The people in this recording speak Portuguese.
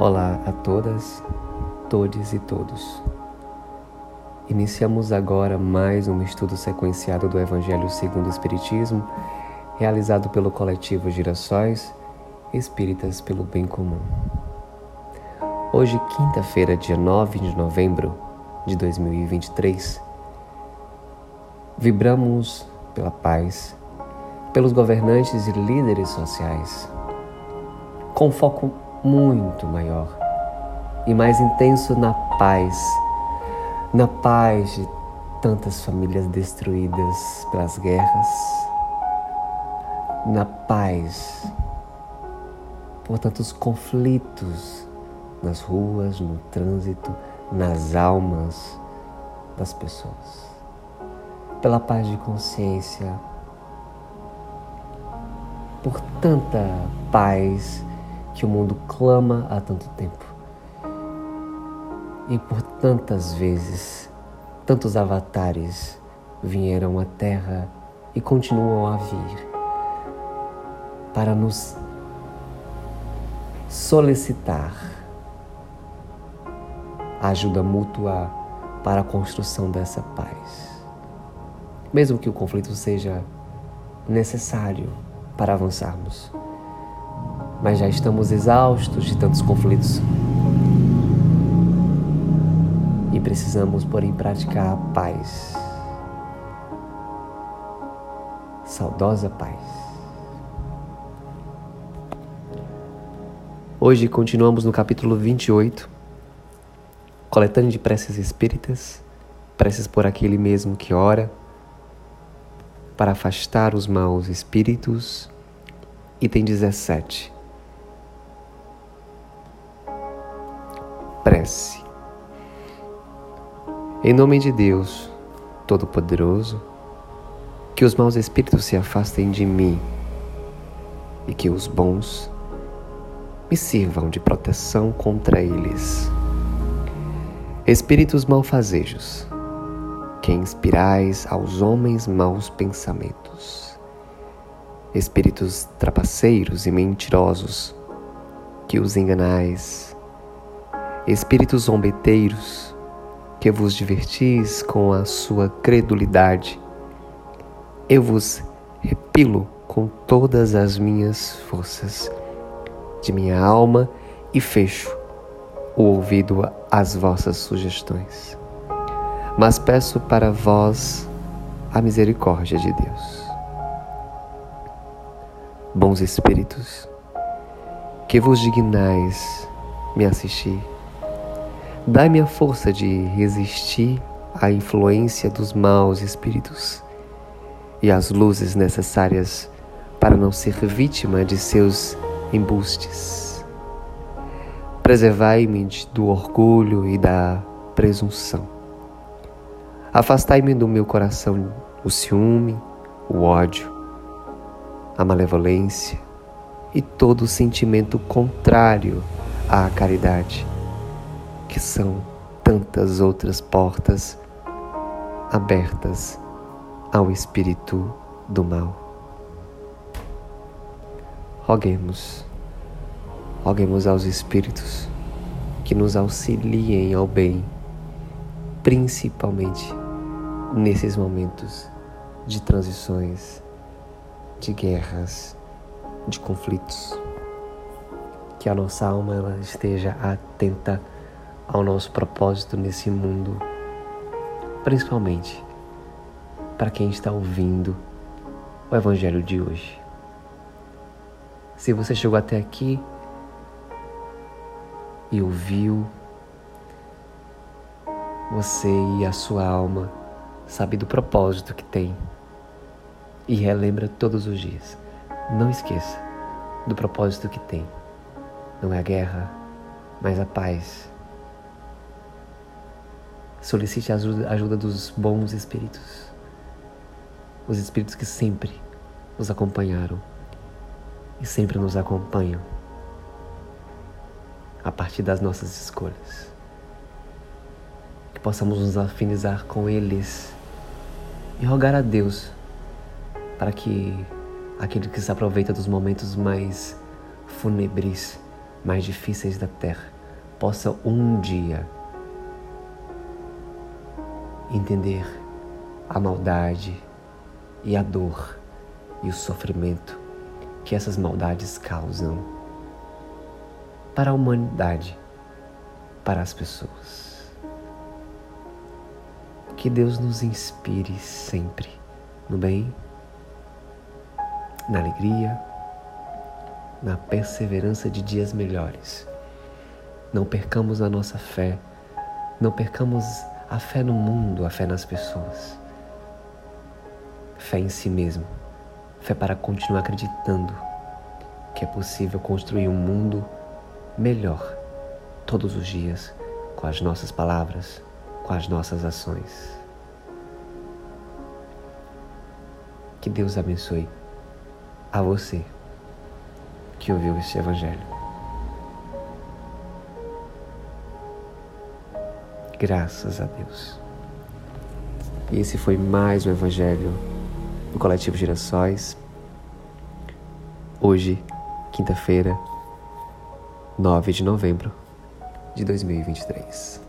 Olá a todas, todes e todos. Iniciamos agora mais um estudo sequenciado do Evangelho segundo o Espiritismo, realizado pelo coletivo Girassóis Espíritas pelo Bem Comum. Hoje, quinta-feira, dia 9 de novembro de 2023, vibramos pela paz, pelos governantes e líderes sociais, com foco muito maior e mais intenso na paz, na paz de tantas famílias destruídas pelas guerras, na paz por tantos conflitos nas ruas, no trânsito, nas almas das pessoas, pela paz de consciência, por tanta paz que o mundo clama há tanto tempo. E por tantas vezes, tantos avatares vieram à Terra e continuam a vir para nos solicitar ajuda mútua para a construção dessa paz. Mesmo que o conflito seja necessário para avançarmos mas já estamos exaustos de tantos conflitos. E precisamos pôr em prática a paz. Saudosa paz. Hoje continuamos no capítulo 28, coletânea de preces espíritas, preces por aquele mesmo que ora, para afastar os maus espíritos. Item 17 Em nome de Deus Todo-Poderoso, que os maus espíritos se afastem de mim e que os bons me sirvam de proteção contra eles. Espíritos malfazejos, que inspirais aos homens maus pensamentos. Espíritos trapaceiros e mentirosos, que os enganais espíritos zombeteiros, que vos divertis com a sua credulidade, eu vos repilo com todas as minhas forças de minha alma e fecho o ouvido às vossas sugestões. Mas peço para vós a misericórdia de Deus. Bons Espíritos, que vos dignais me assistir, Dai-me a força de resistir à influência dos maus espíritos e as luzes necessárias para não ser vítima de seus embustes. Preservai-me do orgulho e da presunção. Afastai-me do meu coração o ciúme, o ódio, a malevolência e todo sentimento contrário à caridade que são tantas outras portas abertas ao espírito do mal. Roguemos, roguemos aos espíritos que nos auxiliem ao bem, principalmente nesses momentos de transições, de guerras, de conflitos. Que a nossa alma esteja atenta ao nosso propósito nesse mundo, principalmente para quem está ouvindo o Evangelho de hoje. Se você chegou até aqui e ouviu, você e a sua alma sabe do propósito que tem e relembra todos os dias. Não esqueça do propósito que tem. Não é a guerra, mas a paz Solicite a ajuda dos bons espíritos, os espíritos que sempre nos acompanharam e sempre nos acompanham a partir das nossas escolhas. Que possamos nos afinizar com eles e rogar a Deus para que aquele que se aproveita dos momentos mais fúnebres mais difíceis da terra possam um dia entender a maldade e a dor e o sofrimento que essas maldades causam para a humanidade, para as pessoas. Que Deus nos inspire sempre no bem, na alegria, na perseverança de dias melhores. Não percamos a nossa fé, não percamos a fé no mundo, a fé nas pessoas. Fé em si mesmo, fé para continuar acreditando que é possível construir um mundo melhor todos os dias com as nossas palavras, com as nossas ações. Que Deus abençoe a você que ouviu este Evangelho. Graças a Deus. E esse foi mais um Evangelho do Coletivo Girassóis. Hoje, quinta-feira, 9 de novembro de 2023.